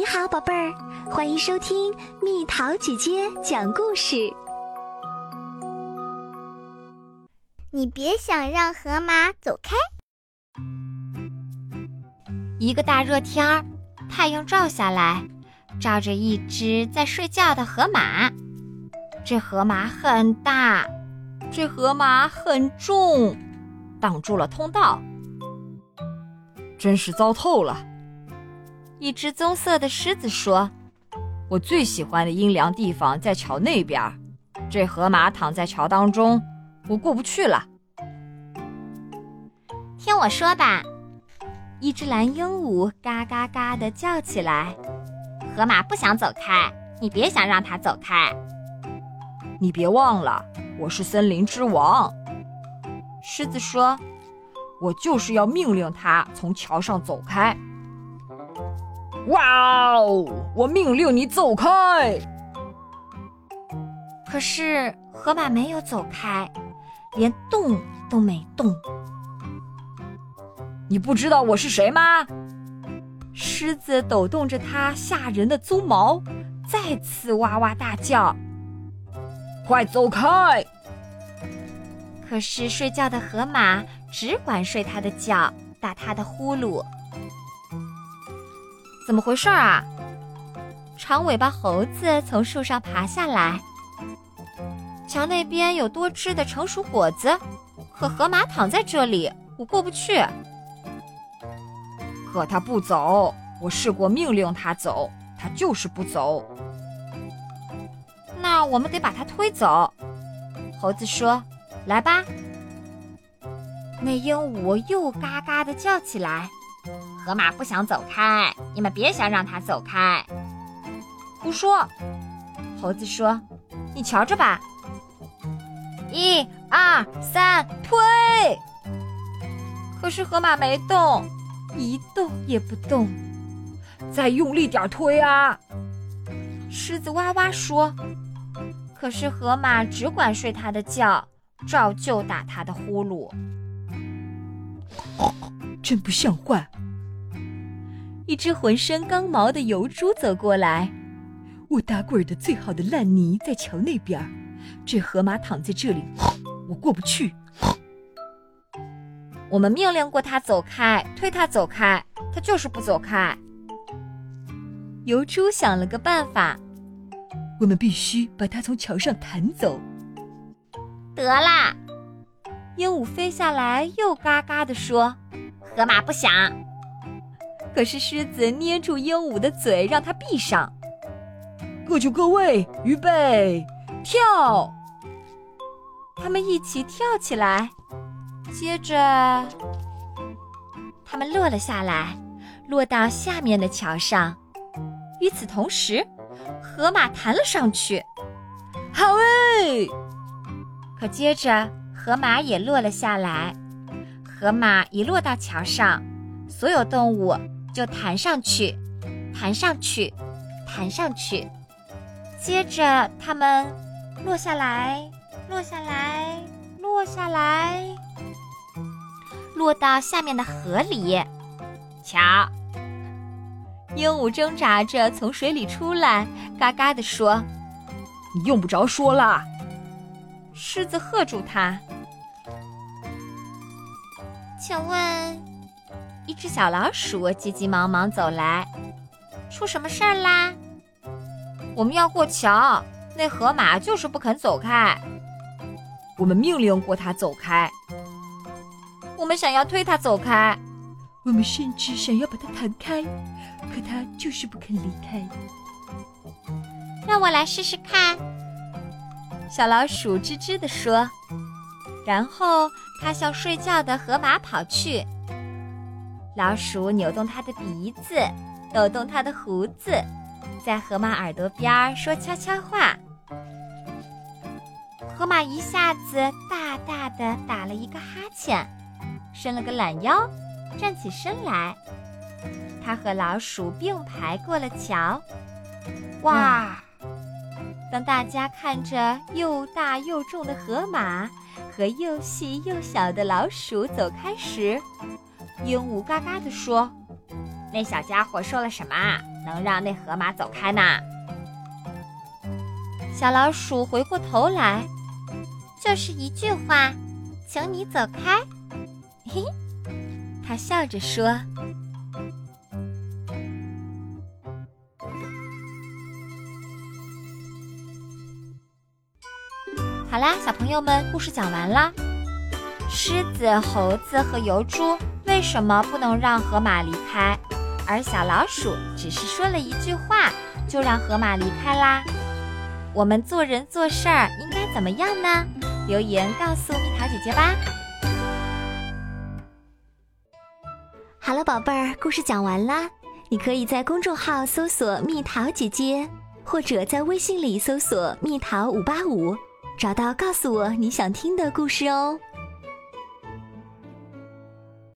你好，宝贝儿，欢迎收听蜜桃姐姐讲故事。你别想让河马走开。一个大热天儿，太阳照下来，照着一只在睡觉的河马。这河马很大，这河马很重，挡住了通道，真是糟透了。一只棕色的狮子说：“我最喜欢的阴凉地方在桥那边，这河马躺在桥当中，我过不去了。”听我说吧，一只蓝鹦鹉嘎嘎嘎地叫起来：“河马不想走开，你别想让它走开。你别忘了，我是森林之王。”狮子说：“我就是要命令它从桥上走开。”哇哦！我命令你走开。可是河马没有走开，连动都没动。你不知道我是谁吗？狮子抖动着它吓人的鬃毛，再次哇哇大叫：“快走开！”可是睡觉的河马只管睡它的觉，打它的呼噜。怎么回事啊？长尾巴猴子从树上爬下来。桥那边有多汁的成熟果子，可河马躺在这里，我过不去。可他不走，我试过命令他走，他就是不走。那我们得把他推走。猴子说：“来吧。”那鹦鹉又嘎嘎地叫起来。河马不想走开，你们别想让它走开。胡说！猴子说：“你瞧着吧，一、二、三，推！”可是河马没动，一动也不动。再用力点推啊！狮子哇哇说。可是河马只管睡它的觉，照旧打它的呼噜。真不像话！一只浑身刚毛的油猪走过来，我打滚的最好的烂泥在桥那边，这河马躺在这里，我过不去。我们命令过它走开，推它走开，它就是不走开。油猪想了个办法，我们必须把它从桥上弹走。得啦！鹦鹉飞下来，又嘎嘎地说：“河马不想。”可是狮子捏住鹦鹉的嘴，让它闭上。各就各位，预备，跳！他们一起跳起来，接着他们落了下来，落到下面的桥上。与此同时，河马弹了上去。好诶！可接着河马也落了下来。河马一落到桥上，所有动物。就弹上去，弹上去，弹上去，接着它们落下来，落下来，落下来，落到下面的河里。瞧，鹦鹉挣扎着从水里出来，嘎嘎地说：“你用不着说了。”狮子喝住它：“请问？”一只小老鼠急急忙忙走来，出什么事儿啦？我们要过桥，那河马就是不肯走开。我们命令过它走开，我们想要推它走开，我们甚至想要把它弹开，可它就是不肯离开。让我来试试看。小老鼠吱吱地说，然后它向睡觉的河马跑去。老鼠扭动它的鼻子，抖动它的胡子，在河马耳朵边说悄悄话。河马一下子大大的打了一个哈欠，伸了个懒腰，站起身来。它和老鼠并排过了桥。哇！当大家看着又大又重的河马和又细又小的老鼠走开时，鹦鹉嘎嘎地说：“那小家伙说了什么？能让那河马走开呢？小老鼠回过头来，就是一句话，请你走开。嘿，他笑着说：“啦，小朋友们，故事讲完啦。狮子、猴子和油猪为什么不能让河马离开？而小老鼠只是说了一句话，就让河马离开啦。我们做人做事儿应该怎么样呢？留言告诉蜜桃姐姐吧。好了，宝贝儿，故事讲完啦。你可以在公众号搜索“蜜桃姐姐”，或者在微信里搜索“蜜桃五八五”，找到告诉我你想听的故事哦。